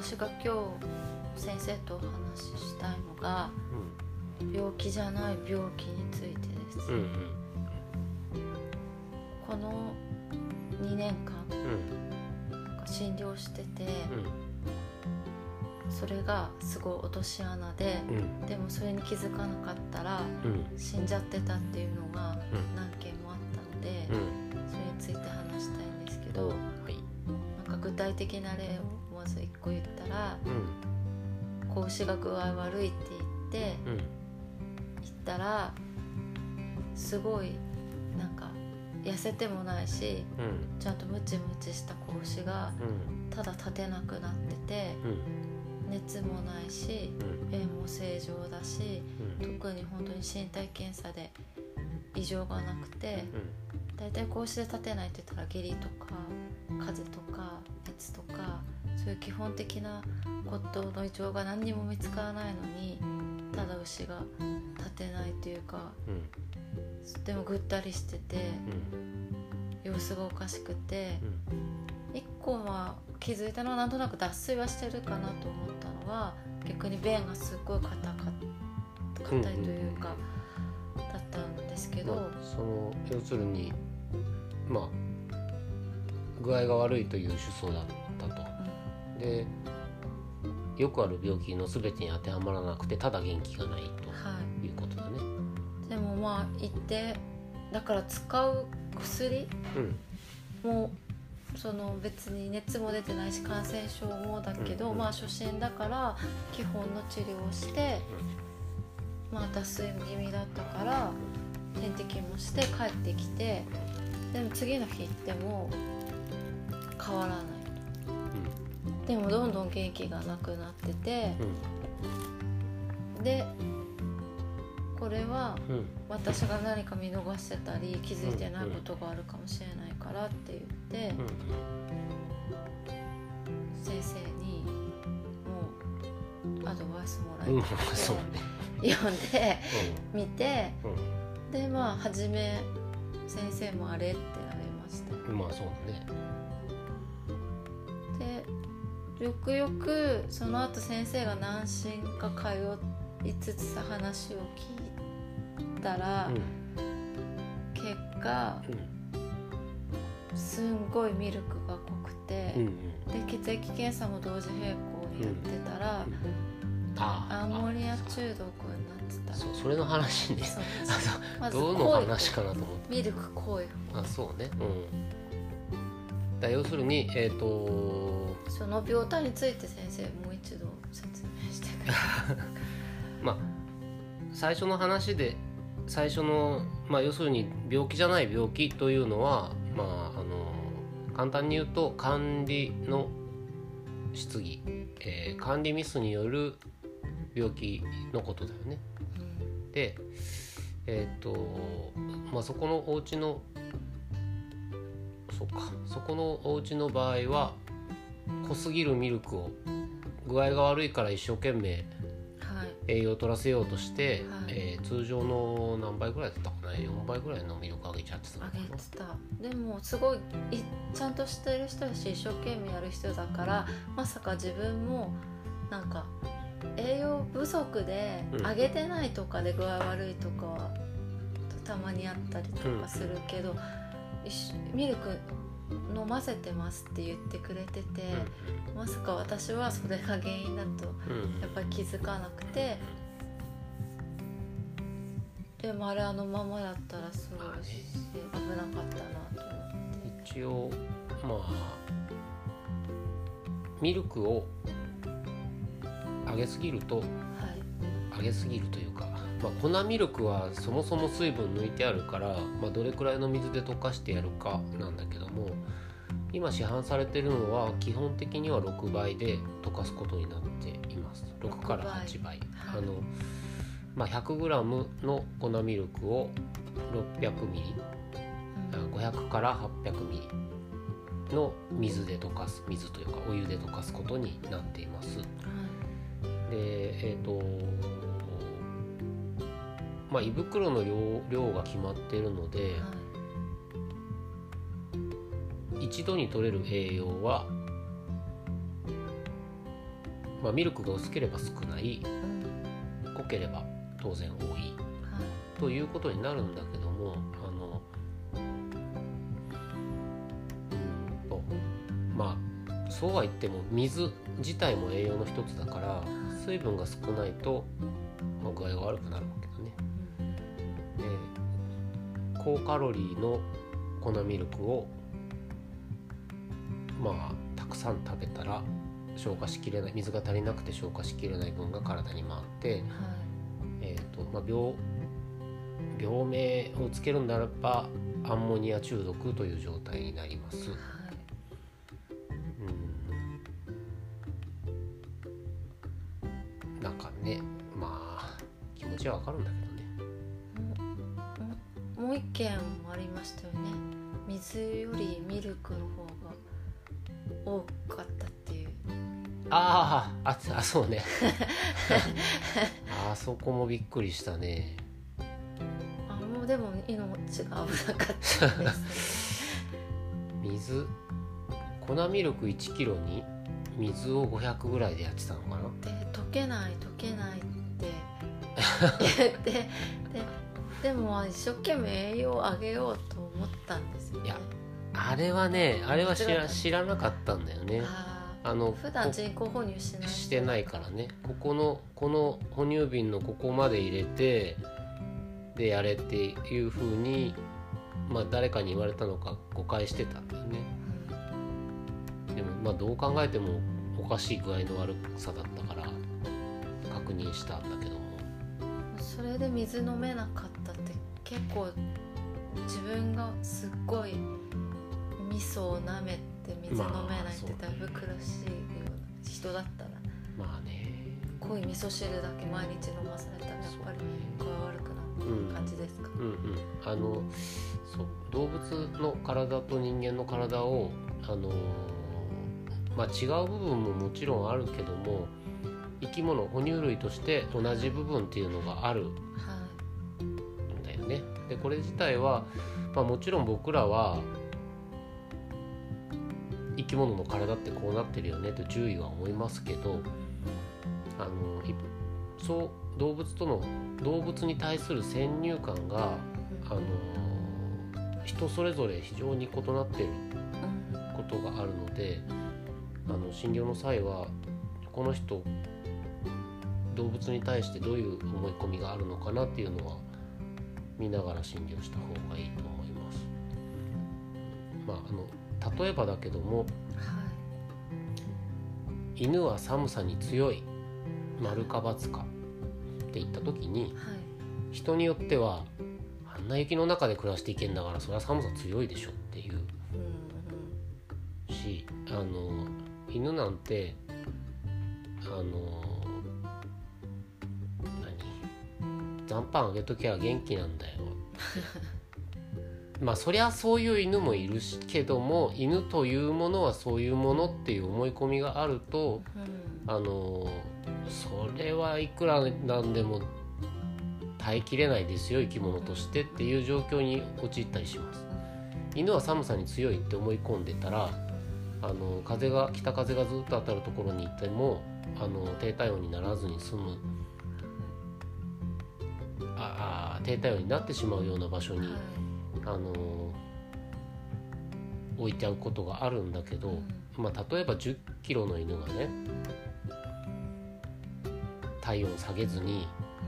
私が今日先生とお話ししたいのが、病気じゃない病気についてです、うんうん、この2年間、うん、診療してて、うん、それがすごい落とし穴で、うん、でもそれに気づかなかったら、死んじゃってたっていうのが何件もあったので、それについて話したいんですけど、はい、なんか具体的な例を。まず1個言ったら、子牛が具合悪いって言って、行ったらすごいなんか痩せてもないし、うん、ちゃんとムチムチした子牛がただ立てなくなってて、うん、熱もないし、便も正常だし、特に本当に身体検査で異常がなくて、大体子牛で立てないって言ったら下痢とか風邪とか熱とかそういう基本的なことの異常が何にも見つからないのにただ牛が立てないというか、でもぐったりしてて、様子がおかしくて、1個は気づいたのはなんとなく脱水はしてるかなと思ったのは逆に便がすっごい硬か硬いというか、だったんですけど、まあ、その要するにまあ具合が悪いという主訴だっでよくある病気の全てに当てはまらなくてただ元気がないとい。うことだね。はい、でもまあ言ってだから使う薬、うん、もその別に熱も出てないし感染症もだけど、うん、まあ初診だから基本の治療をして、うん、まあ脱水気味だったから点滴もして帰ってきてでも次の日行っても変わらないでもどんどん元気がなくなってて、うん、でこれは私が何か見逃してたり気づいてないことがあるかもしれないからって言って、先生にもうアドバイスもらいたくて、読んで見て、でまあ初め先生もあれってなりました。まあそうだねよくよくその後先生が何診か通いつつさ話を聞いたら、うん、結果、うん、すんごいミルクが濃くて、うんうん、で血液検査も同時並行にやってたら、アンモニア中毒になってたそうそれの話ね。ま、どの話かなと思って。ミルク濃いあそうね。うん。だ要するにえっ、ー、とその病態について先生もう一度説明してください。まあ最初の話で最初の、まあ、要するに病気じゃない病気というのは、まあ、あの簡単に言うと管理の質疑、えー、管理ミスによる病気のことだよね。うん、でえっ、ー、とまあそこのお家のそうかそこのお家の場合は濃すぎるミルクを具合が悪いから一生懸命栄養を取らせようとして、はい、えー、通常の何倍ぐらいだったかな？4倍ぐらいのミルクあげちゃってたあげてた。でもすごいちゃんとしてる人だし一生懸命やる人だからまさか自分もなんか栄養不足であげてないとかで具合悪いとかはたまにあったりとかするけど、うん、ミルク飲ませてますって言ってくれてて、うん、まさか私はそれが原因だとやっぱり気づかなくて、でもあれあのままだったらすごいし危なかったなと思って。一応まあミルクをあげすぎると、はい、あげすぎるというかまあ、粉ミルクはそもそも水分抜いてあるから、まあ、どれくらいの水で溶かしてやるかなんだけども今市販されてるのは基本的には6倍で溶かすことになっています。6から8倍、あのまあ、100g の粉ミルクを 600ml、うん、500から 800ml の水で溶かす水というかお湯で溶かすことになっています、でえっ、ー、とまあ、胃袋の量量が決まっているので、はい、一度に取れる栄養はまあ、ミルクが薄ければ少ない、濃ければ当然多い、はい、ということになるんだけどもあのうんとまあそうは言っても水自体も栄養の一つだから水分が少ないと、まあ、具合が悪くなるわけ高カロリーの粉ミルクをまあたくさん食べたら消化しきれない水が足りなくて消化しきれない分が体に回って、はい、えーとまあ、病病名をつけるならばアンモニア中毒という状態になります。はい、うんなんかねまあ気持ちはわかるんだけどね。もう一件もありましたよね。水よりミルクの方が多かったっていう。あああそうね。あそこもびっくりしたね。あもうでも命が危なかったです。水粉ミルク1キロに水を500ぐらいでやってたのかな。で溶けない溶けないって 言ってででも一生懸命栄養をあげようと思ったんですよ、ね、いやあれはねあれは知ら知らなかったんだよね。あの普段人工哺乳しないしてないからね。ここのこの哺乳瓶のここまで入れてでやれっていうふうにまあ誰かに言われたのか誤解してたんだよね、うん、でもまあどう考えてもおかしい具合の悪さだったから確認したんだけども。それで水飲めなかった結構自分がすっごい味噌を舐めて水飲めないってだいぶ苦しいような人だったらまあね。濃い味噌汁だけ毎日飲まされたらやっぱり具合悪くなる感じですか、うん、うんうん。あのそう動物の体と人間の体をあのまあ違う部分ももちろんあるけども生き物哺乳類として同じ部分っていうのがあるでこれ自体は、まあ、もちろん僕らは生き物の体ってこうなってるよねと獣医は思いますけどあのそう動物との動物に対する先入観があの人それぞれ非常に異なってることがあるのであの診療の際はこの人動物に対してどういう思い込みがあるのかなっていうのは見ながら診療した方がいいと思います。まあ、あの例えばだけども、はい、犬は寒さに強い丸か×かって言った時に、はい、人によってはあんな雪の中で暮らしていけんだからそれは寒さ強いでしょっていう、うん、しあの犬なんてあの何残飯あげときゃ元気なんだよ。まあそりゃそういう犬もいるしけども犬というものはそういうものっていう思い込みがあると、うん、あのそれはいくらなんでも耐えきれないですよ生き物としてっていう状況に陥ったりします。犬は寒さに強いって思い込んでたらあの風が北風がずっと当たるところにいてもあの低体温にならずに済む低体温になってしまうような場所にあの置いてあることがあるんだけど、まあ、例えば1 0キロの犬がね体温下げずに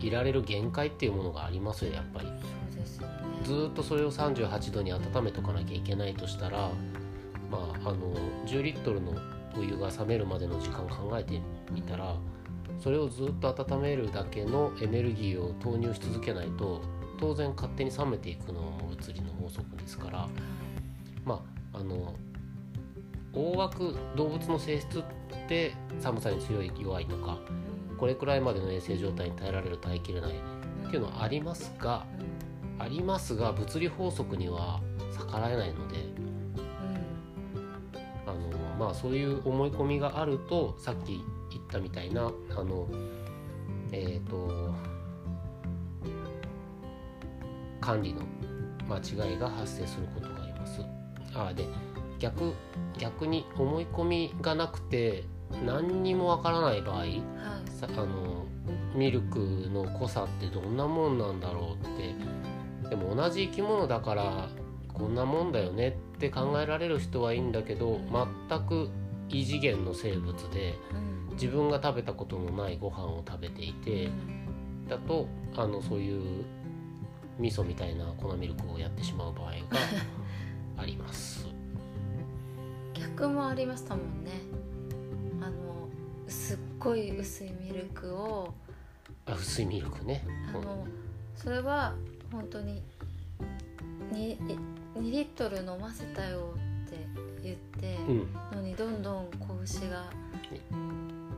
いられる限界っていうものがありますよやっぱり。ずっとそれを38度に温めとかなきゃいけないとしたら、まあ、あの10リットルのお湯が冷めるまでの時間考えてみたらそれをずっと温めるだけのエネルギーを投入し続けないと当然勝手に冷めていくのも物理の法則ですからまああの大枠動物の性質って寒さに強い弱いとかこれくらいまでの衛生状態に耐えられる耐えきれないっていうのはありますがありますが物理法則には逆らえないので、あのまあそういう思い込みがあるとさっき言ったみたいなあのえっ、ー、と管理の間違いが発生することがあります。あで逆逆に思い込みがなくて何にもわからない場合、はい、あのミルクの濃さってどんなもんなんだろうってでも同じ生き物だからこんなもんだよねって考えられる人はいいんだけど全く異次元の生物で自分が食べたことのないご飯を食べていてだとあのそういう味噌みたいな粉ミルクをやってしまう場合が あります。逆もありましたもんね。あのすっごい薄いミルクを。あ薄いミルクね。あのそれは本当に 2, 2リットル飲ませたよって言って、うん、のにどんどん拳が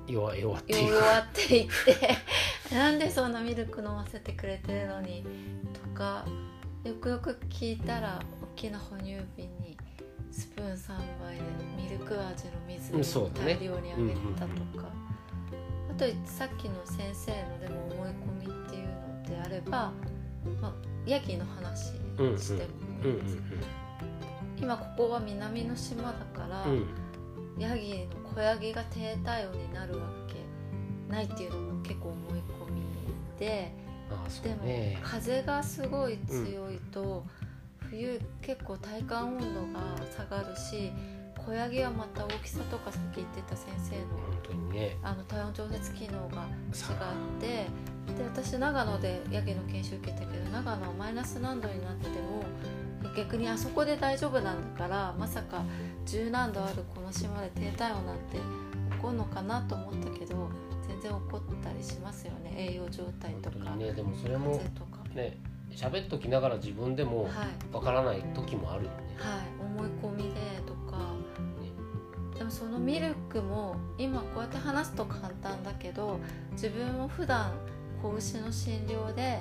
弱弱ってい弱っていって なんでそんなミルク飲ませてくれてるのにとかよくよく聞いたら大きな哺乳瓶にスプーン3杯でミルク味の水を大量にあげたとか、あとさっきの先生のでも思い込みっていうのであれば、まあ、ヤギの話してもいいです今ここは南の島だから、うん、ヤギの子ヤギが低体温になるわけ。ないっていうのも結構思い込みで、でも風がすごい強いと、冬結構体感温度が下がるし小ヤギはまた大きさとかさっき言ってた先生の,、ね、あの体温調節機能が違ってで私長野でヤギの研修受けたけど長野はマイナス何度になっても逆にあそこで大丈夫なんだからまさか十何度あるこの島で低体温なんて起こるのかなと思ったけど全然起こったりしますよね。栄養状態とか。ね、でもそれもね喋っときながら自分でもわからない時もあるよね。はい、思い込みでとか、ね、でもそのミルクも今こうやって話すと簡単だけど自分も普段子牛の診療で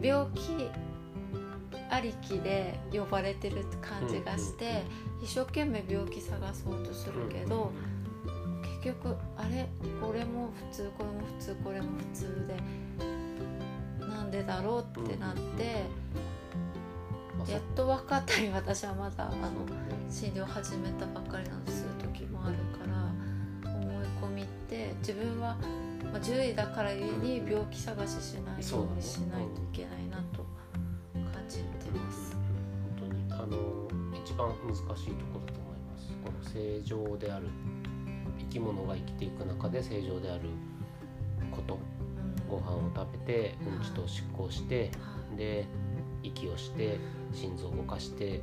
病気ありきで呼ばれてる感じがして、一生懸命病気探そうとするけど、結局あれ？これも普通これも普通これも普通でなんでだろうってなって、やっと分かったり私はまだあの診療始めたばっかりなのする時もあるから思い込みって自分は、まあ、獣医だからゆえに病気探ししないようにしないと番難しいところだと思います。この正常である生き物が生きていく中で正常であること。ご飯を食べてうんちと執行してで息をして心臓を動かして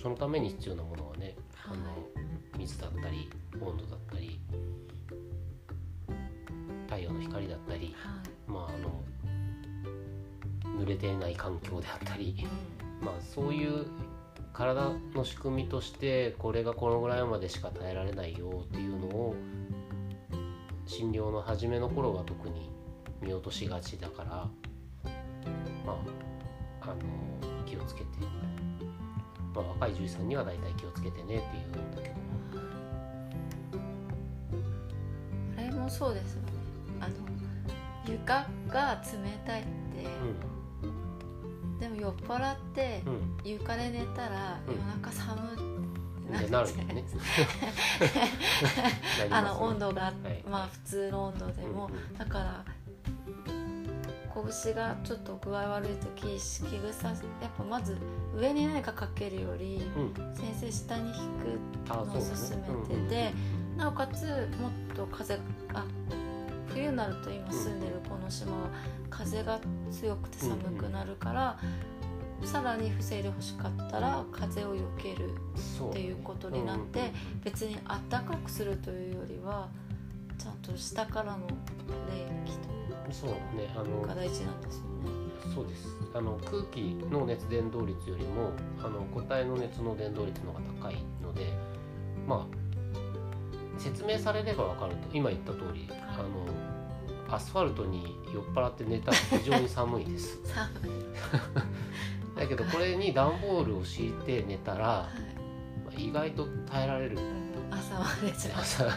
そのために必要なものはねあの水だったり温度だったり太陽の光だったり、まああの濡れていない環境であったり、まあ、そういう体の仕組みとしてこれがこのぐらいまでしか耐えられないよっていうのを診療の初めの頃は特に見落としがちだからまああの気をつけて、まあ、若い獣医さんには大体気をつけてねって言うんだけど。あれもそうです。よねあの床が冷たいって、うんでも酔っ払って床で寝たら夜中寒ってなる よね。あの温度が、まあ普通の温度でも、だから拳がちょっと具合悪い時敷草やっぱまず上に何かかけるより、先生下に引くのを勧めてて、なおかつもっと風あ冬になると今住んでるこの島は風が強くて寒くなるから、さらに防いでほしかったら風をよけるっていうことになって、別にあったかくするというよりはちゃんと下からの冷気とそうねあのが大事なんですよね。そうです。あの空気の熱伝導率よりもあの固体の熱の伝導率の方が高いのでまあ説明されれば分かると今言った通り、はい、あのアスファルトに酔っ払って寝たら非常に寒いです。だけどこれに段ボールを敷いて寝たら、はい、意外と耐えられる、朝まで朝。っ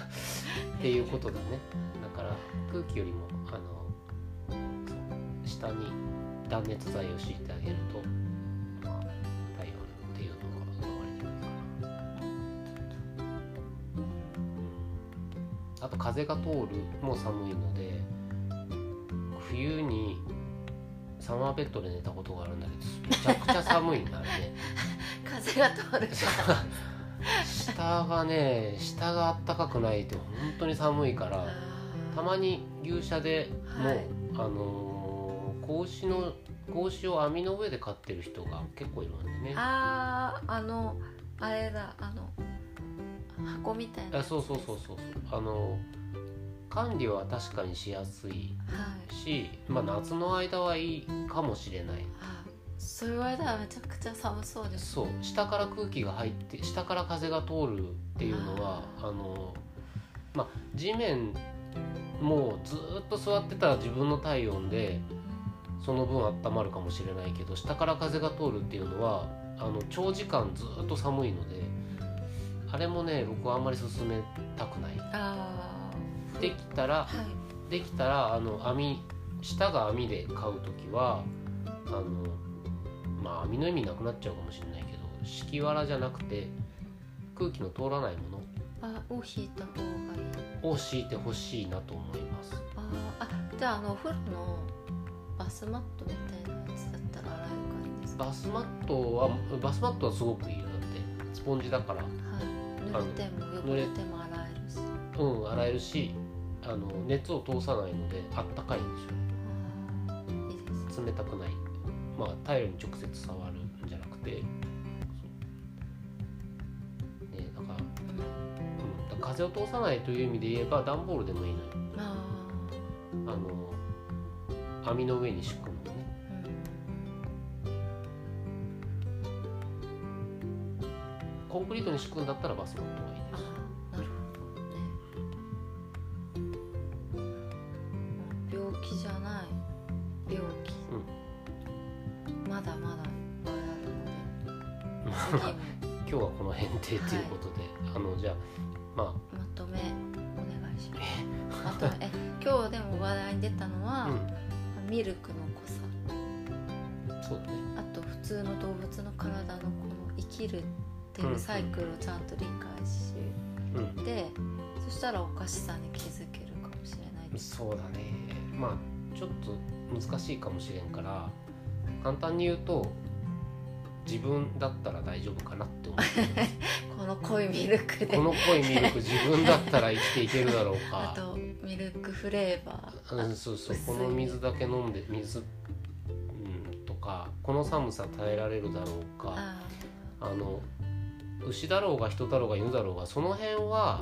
ていうことだね。だから空気よりもあの下に断熱材を敷いてあげるとあと風が通るも寒いので冬にサマーベッドで寝たことがあるんだけどめちゃくちゃ寒いんだね。風が通る。下がね下があったかくないって本当に寒いからたまに牛舎でも、はい、あのー、格子の格子を網の上で飼ってる人が結構いるんでね。あああのあれだあの箱みたいな。あそうそうそうそうあの管理は確かにしやすいし、はい、まあ夏の間はいいかもしれない、そういう間はめちゃくちゃ寒そうです、ね、そう。下から空気が入って下から風が通るっていうのはあのまあ地面もうずっと座ってた自分の体温でその分温まるかもしれないけど下から風が通るっていうのはあの長時間ずっと寒いのであれもね僕はあんまり勧めたくない。できたら、はい、できたらあの網下が網で買う時はあのまあ網の意味なくなっちゃうかもしれないけど敷きわらじゃなくて空気の通らないもの。あを引いた方がいい。を敷いてほしいなと思います。ああじゃああのお風呂のバスマットみたいなやつだったら洗える感じですか？バスマットはバスマットはすごくいいよ。だってスポンジだから、はい、濡れても汚れても洗えるし。うん洗えるしあの熱を通さないのであったかいんですよ。冷たくない。まあタイルに直接触るんじゃなくて。ねだから,、うん、だ風を通さないという意味で言えば段ボールでもいいのよ。あの網の上に敷くコンクリートに敷くんだったらバスマットがいい今日はこの辺でということで、はい、あのじゃあまあ。まとめお願いします。まとめえ今日でも話題に出たのは、うん、ミルクの濃さ。そうだね。あと普通の動物の体のこの生きるっていうサイクルをちゃんと理解し、うん、でそしたらおかしさに気づけるかもしれない。そうだね。まあちょっと難しいかもしれんから簡単に言うと自分だったら大丈夫かなって思って この濃いミルクで。この濃いミルク自分だったら生きていけるだろうか。あとミルクフレーバー、うん、そうそう。この水だけ飲んで水、うん、とかこの寒さ耐えられるだろうか。あの牛だろうが人だろうが犬だろうがその辺は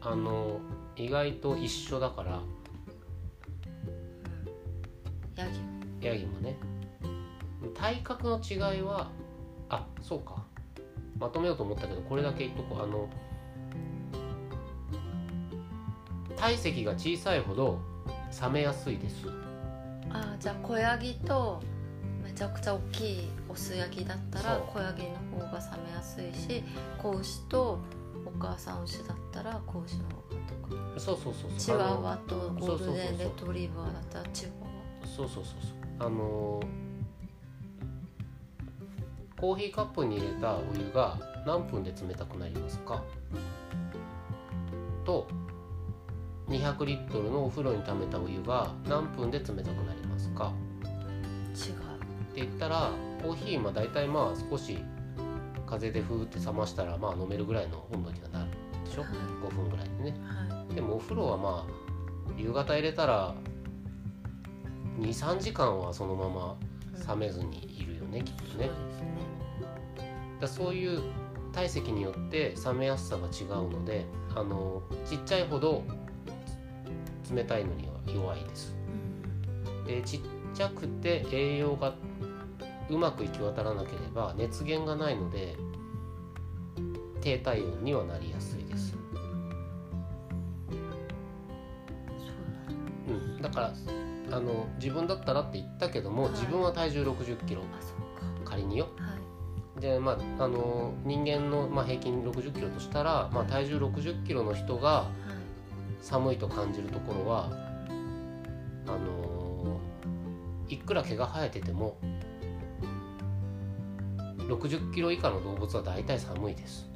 あの意外と一緒だから、うん、ヤギも。ヤギもね。体格の違いはあそうか。まとめようと思ったけどこれだけ言っとこう。あの体積が小さいほど冷めやすいです。あじゃあ小ヤギとめちゃくちゃ大きいオスヤギだったら小ヤギの方が冷めやすいし子牛とお母さん牛だったら子牛の方がとか。そうそうそうチワワとゴールデンレトリバーだったらチワワ。そうそうそうそう。あのーコーヒーカップに入れたお湯が何分で冷たくなりますか？と200リットルのお風呂に溜めたお湯が何分で冷たくなりますか？違う。って言ったらコーヒーま大体まあ少し風でふーって冷ましたらまあ飲めるぐらいの温度にはなるでしょ、はい、5分ぐらいでね、はい、でもお風呂はまあ夕方入れたら23時間はそのまま冷めずにいるよね、うん、きっとね。だそういう体積によって冷めやすさが違うのであのちっちゃいほど冷たいのには弱いです。でちっちゃくて栄養がうまく行き渡らなければ熱源がないので低体温にはなりやすいです。うん、だ。からあの自分だったらって言ったけども、はい、自分は体重6 0キロ。仮によ、はい。でまあ、あの人間の、まあ、平均6 0キロとしたら、まあ、体重6 0キロの人が寒いと感じるところはあのいくら毛が生えてても60キロ以下の動物は大体寒いです。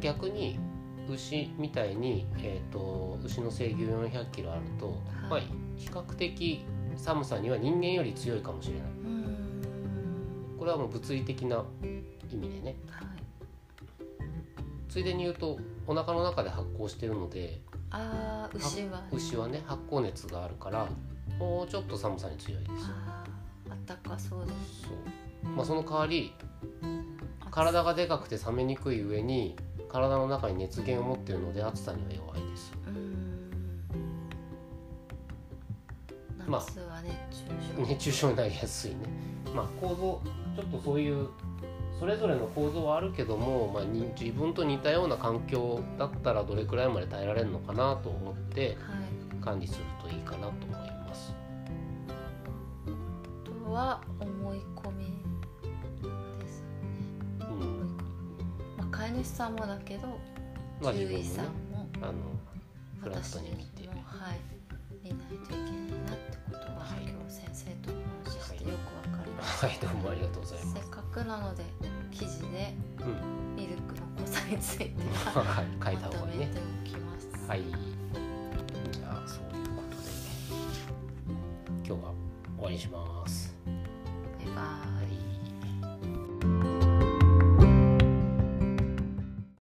逆に牛みたいに、えーと、牛の制御400キロあると、はい、まあ、比較的寒さには人間より強いかもしれない。これはもう物理的な意味でね、はい、ついでに言うとお腹の中で発酵してるのであ牛は、ね、牛はね発酵熱があるからもうちょっと寒さに強いですかそうですそう、まあ、その代わり体がでかくて冷めにくい上に体の中に熱源を持っているので暑さには弱いです。まあ熱中症。熱中症になりやすいね。まあ構造ちょっとそういうそれぞれの構造はあるけども、まあ、に自分と似たような環境だったらどれくらいまで耐えられるのかなと思って管理するといいかなと思います。は思い込みですよね。うん、まあ、飼い主さんもだけど、まあ、獣医さんも、ね、あのフラットに見て、はい、見ないといけないなってことは、はい、今日先生とお話ししてよくわかりました。はい、どうもありがとうございます。せっかくなので記事で、ミルクの濃さについては、はい、書いた方がいいね。まとめておきます。はい